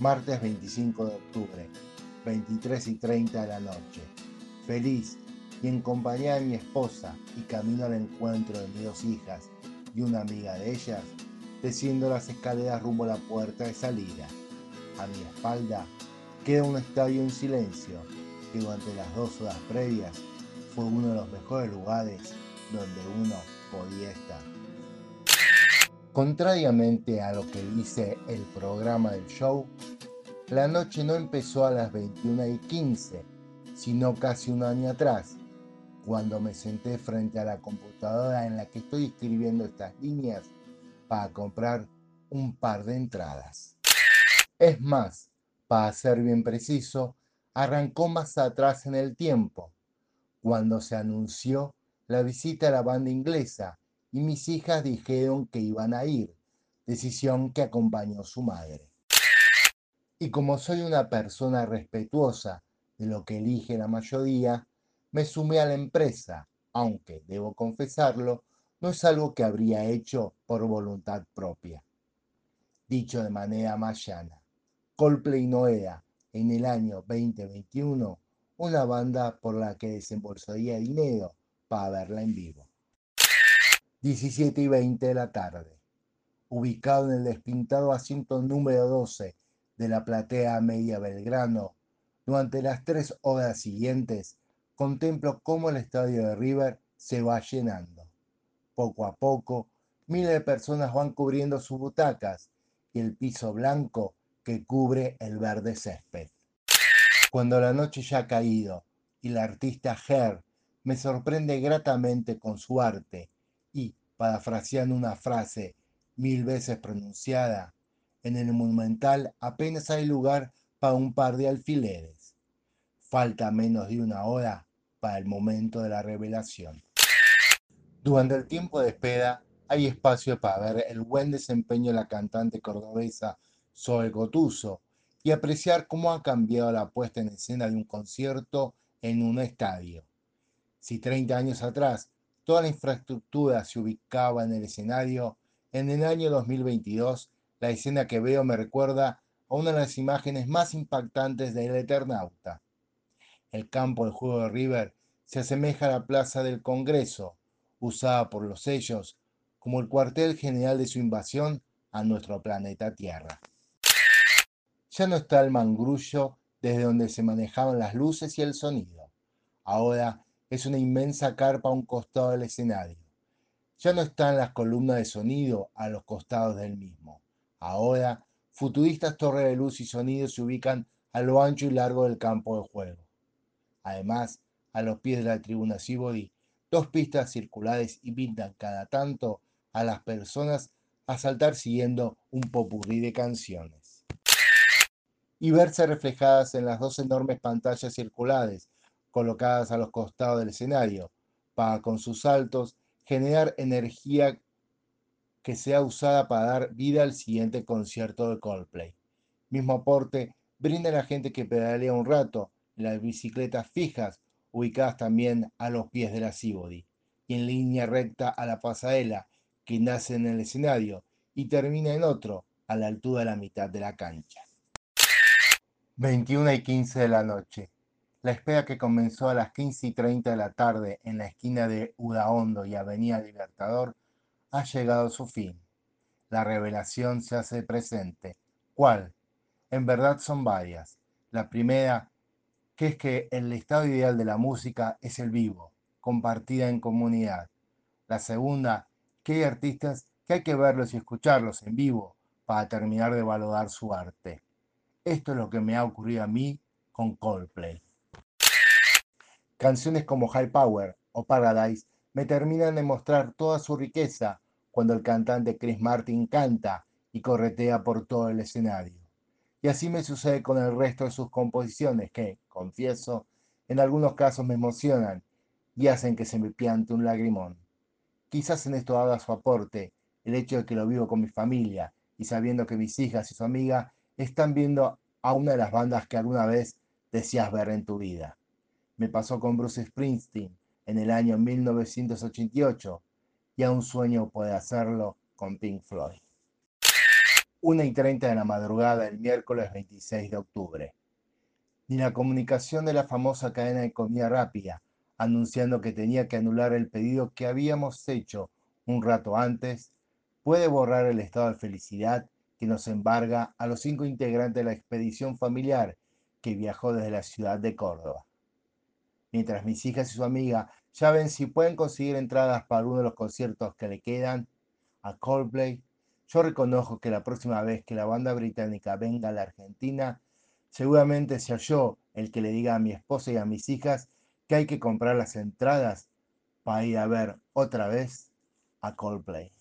Martes 25 de octubre, 23 y 30 de la noche. Feliz y en compañía de mi esposa y camino al encuentro de mis dos hijas y una amiga de ellas, desciendo las escaleras rumbo a la puerta de salida. A mi espalda queda un estadio en silencio que durante las dos horas previas fue uno de los mejores lugares donde uno podía estar. Contrariamente a lo que dice el programa del show, la noche no empezó a las 21 y 15, sino casi un año atrás, cuando me senté frente a la computadora en la que estoy escribiendo estas líneas para comprar un par de entradas. Es más, para ser bien preciso, arrancó más atrás en el tiempo, cuando se anunció la visita a la banda inglesa y mis hijas dijeron que iban a ir, decisión que acompañó su madre. Y como soy una persona respetuosa de lo que elige la mayoría, me sumé a la empresa, aunque, debo confesarlo, no es algo que habría hecho por voluntad propia. Dicho de manera más llana, Coldplay no era, en el año 2021, una banda por la que desembolsaría dinero para verla en vivo. 17 y 20 de la tarde. Ubicado en el despintado asiento número 12 de la platea Media Belgrano, durante las tres horas siguientes contemplo cómo el estadio de River se va llenando. Poco a poco, miles de personas van cubriendo sus butacas y el piso blanco que cubre el verde césped. Cuando la noche ya ha caído y la artista Her me sorprende gratamente con su arte y, parafraseando una frase mil veces pronunciada, en el monumental apenas hay lugar para un par de alfileres. Falta menos de una hora para el momento de la revelación. Durante el tiempo de espera hay espacio para ver el buen desempeño de la cantante cordobesa Zoe Gotuso y apreciar cómo ha cambiado la puesta en escena de un concierto en un estadio. Si 30 años atrás toda la infraestructura se ubicaba en el escenario, en el año 2022 la escena que veo me recuerda a una de las imágenes más impactantes del Eternauta. El campo del juego de River se asemeja a la plaza del Congreso, usada por los sellos como el cuartel general de su invasión a nuestro planeta Tierra. Ya no está el mangrullo desde donde se manejaban las luces y el sonido. Ahora es una inmensa carpa a un costado del escenario. Ya no están las columnas de sonido a los costados del mismo. Ahora, futuristas torres de luz y sonido se ubican a lo ancho y largo del campo de juego. Además, a los pies de la tribuna Sibody, dos pistas circulares invitan cada tanto a las personas a saltar siguiendo un popurrí de canciones. Y verse reflejadas en las dos enormes pantallas circulares colocadas a los costados del escenario, para con sus saltos generar energía que sea usada para dar vida al siguiente concierto de Coldplay. Mismo aporte brinda a la gente que pedalea un rato las bicicletas fijas ubicadas también a los pies de la Cibody y en línea recta a la pasarela que nace en el escenario y termina en otro a la altura de la mitad de la cancha. 21 y 15 de la noche. La espera que comenzó a las 15 y 30 de la tarde en la esquina de Udaondo y Avenida Libertador ha llegado a su fin. La revelación se hace presente. ¿Cuál? En verdad son varias. La primera, que es que el estado ideal de la música es el vivo, compartida en comunidad. La segunda, que hay artistas que hay que verlos y escucharlos en vivo para terminar de valorar su arte. Esto es lo que me ha ocurrido a mí con Coldplay. Canciones como High Power o Paradise me terminan de mostrar toda su riqueza cuando el cantante Chris Martin canta y corretea por todo el escenario. Y así me sucede con el resto de sus composiciones que, confieso, en algunos casos me emocionan y hacen que se me piante un lagrimón. Quizás en esto haga su aporte el hecho de que lo vivo con mi familia y sabiendo que mis hijas y su amiga están viendo a una de las bandas que alguna vez deseas ver en tu vida. Me pasó con Bruce Springsteen en el año 1988 y a un sueño puede hacerlo con Pink Floyd. 1 y 30 de la madrugada del miércoles 26 de octubre. Ni la comunicación de la famosa cadena de comida rápida, anunciando que tenía que anular el pedido que habíamos hecho un rato antes, puede borrar el estado de felicidad que nos embarga a los cinco integrantes de la expedición familiar que viajó desde la ciudad de Córdoba. Mientras mis hijas y su amiga ya ven si pueden conseguir entradas para uno de los conciertos que le quedan a Coldplay, yo reconozco que la próxima vez que la banda británica venga a la Argentina, seguramente sea yo el que le diga a mi esposa y a mis hijas que hay que comprar las entradas para ir a ver otra vez a Coldplay.